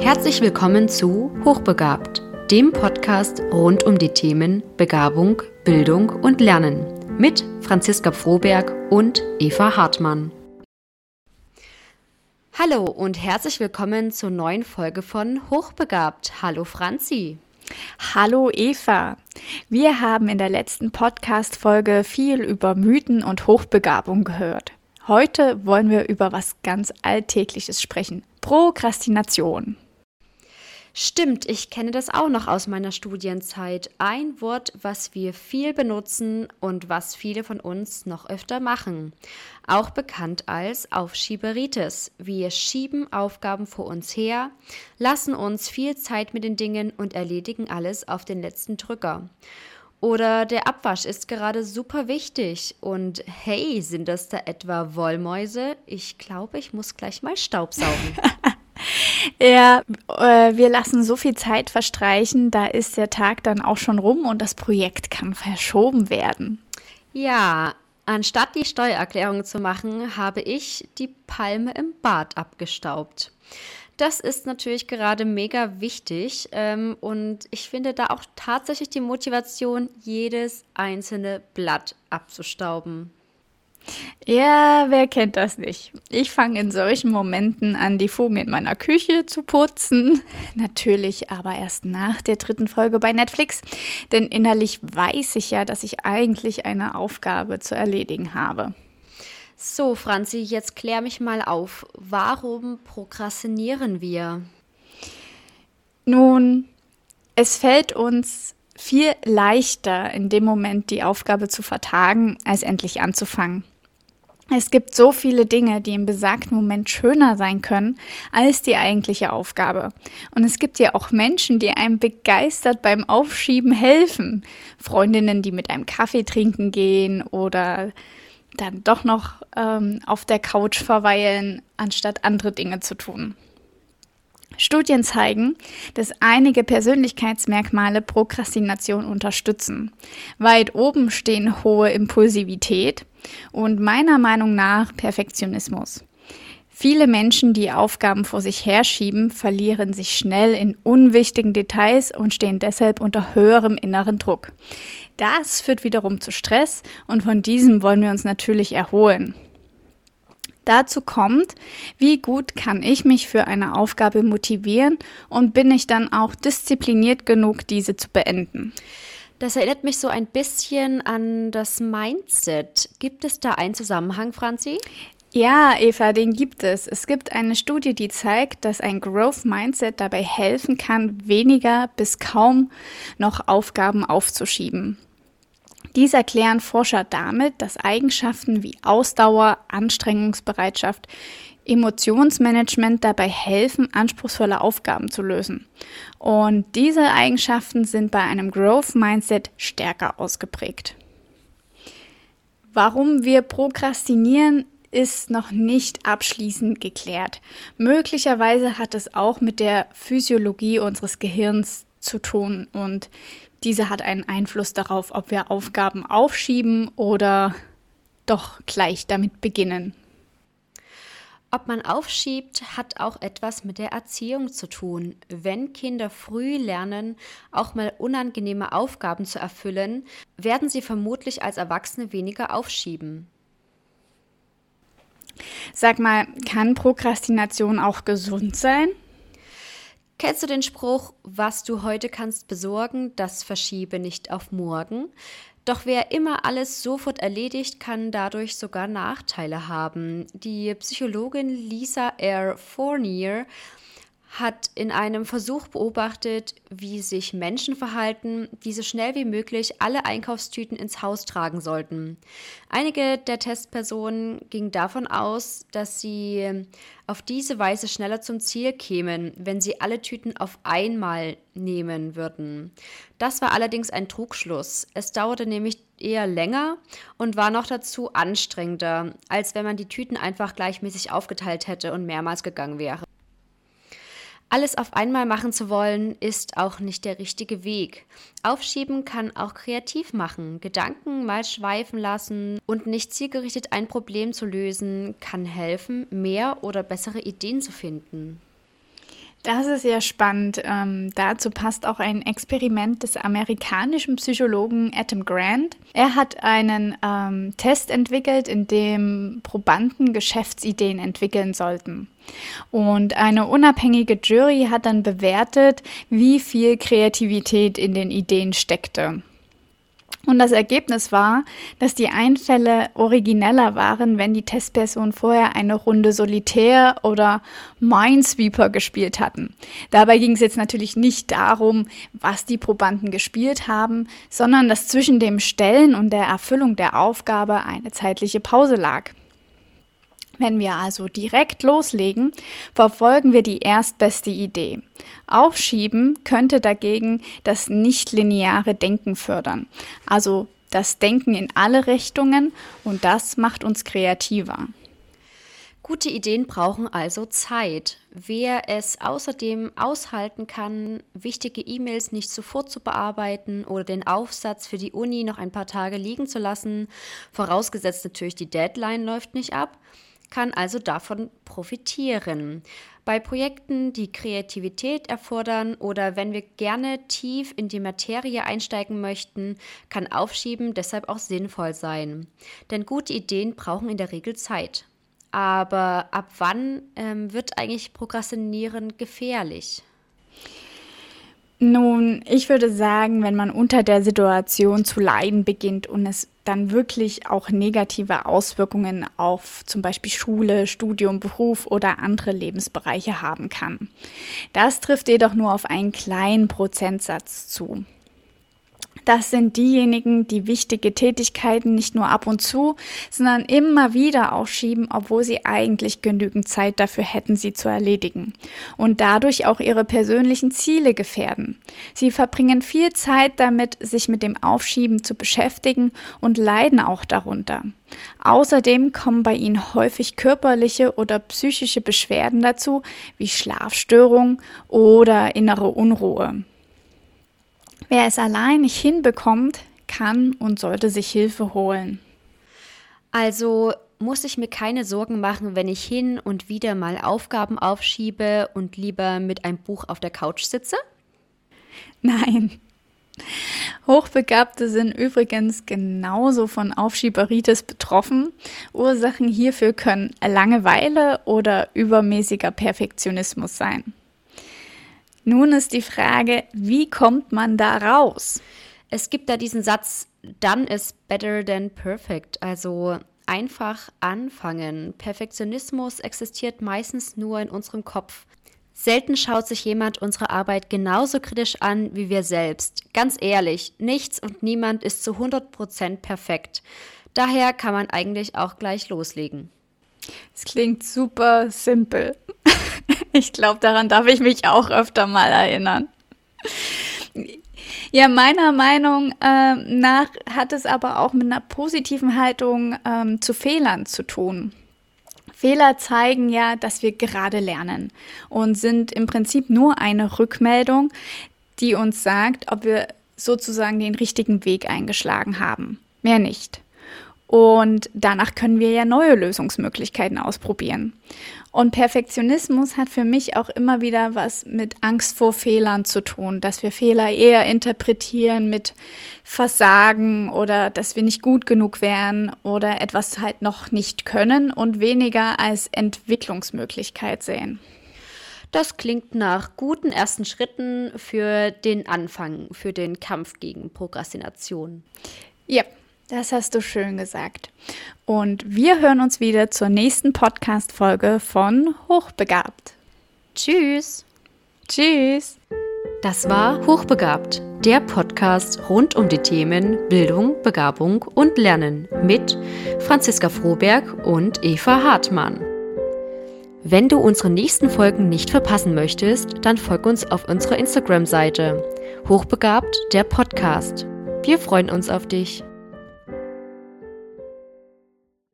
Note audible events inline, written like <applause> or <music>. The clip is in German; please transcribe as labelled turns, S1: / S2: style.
S1: Herzlich willkommen zu Hochbegabt, dem Podcast rund um die Themen Begabung, Bildung und Lernen mit Franziska Froberg und Eva Hartmann. Hallo und herzlich willkommen zur neuen Folge von Hochbegabt. Hallo Franzi.
S2: Hallo Eva. Wir haben in der letzten Podcast-Folge viel über Mythen und Hochbegabung gehört. Heute wollen wir über was ganz Alltägliches sprechen. Prokrastination.
S1: Stimmt, ich kenne das auch noch aus meiner Studienzeit. Ein Wort, was wir viel benutzen und was viele von uns noch öfter machen. Auch bekannt als Aufschieberitis. Wir schieben Aufgaben vor uns her, lassen uns viel Zeit mit den Dingen und erledigen alles auf den letzten Drücker. Oder der Abwasch ist gerade super wichtig. Und hey, sind das da etwa Wollmäuse? Ich glaube, ich muss gleich mal Staubsaugen. <laughs>
S2: Ja, äh, wir lassen so viel Zeit verstreichen, da ist der Tag dann auch schon rum und das Projekt kann verschoben werden.
S1: Ja, anstatt die Steuererklärung zu machen, habe ich die Palme im Bad abgestaubt. Das ist natürlich gerade mega wichtig ähm, und ich finde da auch tatsächlich die Motivation, jedes einzelne Blatt abzustauben.
S2: Ja, wer kennt das nicht? Ich fange in solchen Momenten an, die Fugen in meiner Küche zu putzen. <laughs> Natürlich aber erst nach der dritten Folge bei Netflix. Denn innerlich weiß ich ja, dass ich eigentlich eine Aufgabe zu erledigen habe.
S1: So, Franzi, jetzt klär mich mal auf. Warum prokrastinieren wir?
S2: Nun, es fällt uns viel leichter, in dem Moment die Aufgabe zu vertagen, als endlich anzufangen. Es gibt so viele Dinge, die im besagten Moment schöner sein können als die eigentliche Aufgabe. Und es gibt ja auch Menschen, die einem begeistert beim Aufschieben helfen. Freundinnen, die mit einem Kaffee trinken gehen oder dann doch noch ähm, auf der Couch verweilen, anstatt andere Dinge zu tun. Studien zeigen, dass einige Persönlichkeitsmerkmale Prokrastination unterstützen. Weit oben stehen hohe Impulsivität und meiner Meinung nach Perfektionismus. Viele Menschen, die Aufgaben vor sich herschieben, verlieren sich schnell in unwichtigen Details und stehen deshalb unter höherem inneren Druck. Das führt wiederum zu Stress und von diesem wollen wir uns natürlich erholen. Dazu kommt, wie gut kann ich mich für eine Aufgabe motivieren und bin ich dann auch diszipliniert genug, diese zu beenden.
S1: Das erinnert mich so ein bisschen an das Mindset. Gibt es da einen Zusammenhang, Franzi?
S2: Ja, Eva, den gibt es. Es gibt eine Studie, die zeigt, dass ein Growth Mindset dabei helfen kann, weniger bis kaum noch Aufgaben aufzuschieben. Dies erklären Forscher damit, dass Eigenschaften wie Ausdauer, Anstrengungsbereitschaft, Emotionsmanagement dabei helfen, anspruchsvolle Aufgaben zu lösen. Und diese Eigenschaften sind bei einem Growth Mindset stärker ausgeprägt. Warum wir prokrastinieren, ist noch nicht abschließend geklärt. Möglicherweise hat es auch mit der Physiologie unseres Gehirns zu tun und diese hat einen Einfluss darauf, ob wir Aufgaben aufschieben oder doch gleich damit beginnen.
S1: Ob man aufschiebt, hat auch etwas mit der Erziehung zu tun. Wenn Kinder früh lernen, auch mal unangenehme Aufgaben zu erfüllen, werden sie vermutlich als Erwachsene weniger aufschieben.
S2: Sag mal, kann Prokrastination auch gesund sein?
S1: Kennst du den Spruch, was du heute kannst besorgen, das verschiebe nicht auf morgen? Doch wer immer alles sofort erledigt, kann dadurch sogar Nachteile haben. Die Psychologin Lisa R. Fournier hat in einem Versuch beobachtet, wie sich Menschen verhalten, die so schnell wie möglich alle Einkaufstüten ins Haus tragen sollten. Einige der Testpersonen gingen davon aus, dass sie auf diese Weise schneller zum Ziel kämen, wenn sie alle Tüten auf einmal nehmen würden. Das war allerdings ein Trugschluss. Es dauerte nämlich eher länger und war noch dazu anstrengender, als wenn man die Tüten einfach gleichmäßig aufgeteilt hätte und mehrmals gegangen wäre. Alles auf einmal machen zu wollen, ist auch nicht der richtige Weg. Aufschieben kann auch kreativ machen. Gedanken mal schweifen lassen und nicht zielgerichtet ein Problem zu lösen, kann helfen, mehr oder bessere Ideen zu finden.
S2: Das ist ja spannend. Ähm, dazu passt auch ein Experiment des amerikanischen Psychologen Adam Grant. Er hat einen ähm, Test entwickelt, in dem Probanden Geschäftsideen entwickeln sollten. Und eine unabhängige Jury hat dann bewertet, wie viel Kreativität in den Ideen steckte. Und das Ergebnis war, dass die Einfälle origineller waren, wenn die Testpersonen vorher eine Runde Solitär oder Minesweeper gespielt hatten. Dabei ging es jetzt natürlich nicht darum, was die Probanden gespielt haben, sondern dass zwischen dem Stellen und der Erfüllung der Aufgabe eine zeitliche Pause lag. Wenn wir also direkt loslegen, verfolgen wir die erstbeste Idee. Aufschieben könnte dagegen das nichtlineare Denken fördern, also das Denken in alle Richtungen und das macht uns kreativer.
S1: Gute Ideen brauchen also Zeit. Wer es außerdem aushalten kann, wichtige E-Mails nicht sofort zu bearbeiten oder den Aufsatz für die Uni noch ein paar Tage liegen zu lassen, vorausgesetzt natürlich die Deadline läuft nicht ab, kann also davon profitieren. Bei Projekten, die Kreativität erfordern oder wenn wir gerne tief in die Materie einsteigen möchten, kann Aufschieben deshalb auch sinnvoll sein. Denn gute Ideen brauchen in der Regel Zeit. Aber ab wann ähm, wird eigentlich Prokrastinieren gefährlich?
S2: Nun, ich würde sagen, wenn man unter der Situation zu leiden beginnt und es dann wirklich auch negative Auswirkungen auf zum Beispiel Schule, Studium, Beruf oder andere Lebensbereiche haben kann. Das trifft jedoch nur auf einen kleinen Prozentsatz zu. Das sind diejenigen, die wichtige Tätigkeiten nicht nur ab und zu, sondern immer wieder aufschieben, obwohl sie eigentlich genügend Zeit dafür hätten, sie zu erledigen und dadurch auch ihre persönlichen Ziele gefährden. Sie verbringen viel Zeit damit, sich mit dem Aufschieben zu beschäftigen und leiden auch darunter. Außerdem kommen bei ihnen häufig körperliche oder psychische Beschwerden dazu, wie Schlafstörungen oder innere Unruhe. Wer es allein nicht hinbekommt, kann und sollte sich Hilfe holen.
S1: Also muss ich mir keine Sorgen machen, wenn ich hin und wieder mal Aufgaben aufschiebe und lieber mit einem Buch auf der Couch sitze?
S2: Nein. Hochbegabte sind übrigens genauso von Aufschieberitis betroffen. Ursachen hierfür können Langeweile oder übermäßiger Perfektionismus sein. Nun ist die Frage, wie kommt man da raus?
S1: Es gibt da diesen Satz, done is better than perfect. Also einfach anfangen. Perfektionismus existiert meistens nur in unserem Kopf. Selten schaut sich jemand unsere Arbeit genauso kritisch an wie wir selbst. Ganz ehrlich, nichts und niemand ist zu 100% perfekt. Daher kann man eigentlich auch gleich loslegen.
S2: Es klingt super simpel. Ich glaube, daran darf ich mich auch öfter mal erinnern. Ja, meiner Meinung äh, nach hat es aber auch mit einer positiven Haltung ähm, zu Fehlern zu tun. Fehler zeigen ja, dass wir gerade lernen und sind im Prinzip nur eine Rückmeldung, die uns sagt, ob wir sozusagen den richtigen Weg eingeschlagen haben. Mehr nicht. Und danach können wir ja neue Lösungsmöglichkeiten ausprobieren. Und Perfektionismus hat für mich auch immer wieder was mit Angst vor Fehlern zu tun, dass wir Fehler eher interpretieren mit Versagen oder dass wir nicht gut genug wären oder etwas halt noch nicht können und weniger als Entwicklungsmöglichkeit sehen.
S1: Das klingt nach guten ersten Schritten für den Anfang, für den Kampf gegen Prokrastination.
S2: Ja, das hast du schön gesagt. Und wir hören uns wieder zur nächsten Podcast-Folge von Hochbegabt.
S1: Tschüss.
S2: Tschüss.
S1: Das war Hochbegabt, der Podcast rund um die Themen Bildung, Begabung und Lernen mit Franziska Froberg und Eva Hartmann. Wenn du unsere nächsten Folgen nicht verpassen möchtest, dann folg uns auf unserer Instagram-Seite Hochbegabt, der Podcast. Wir freuen uns auf dich.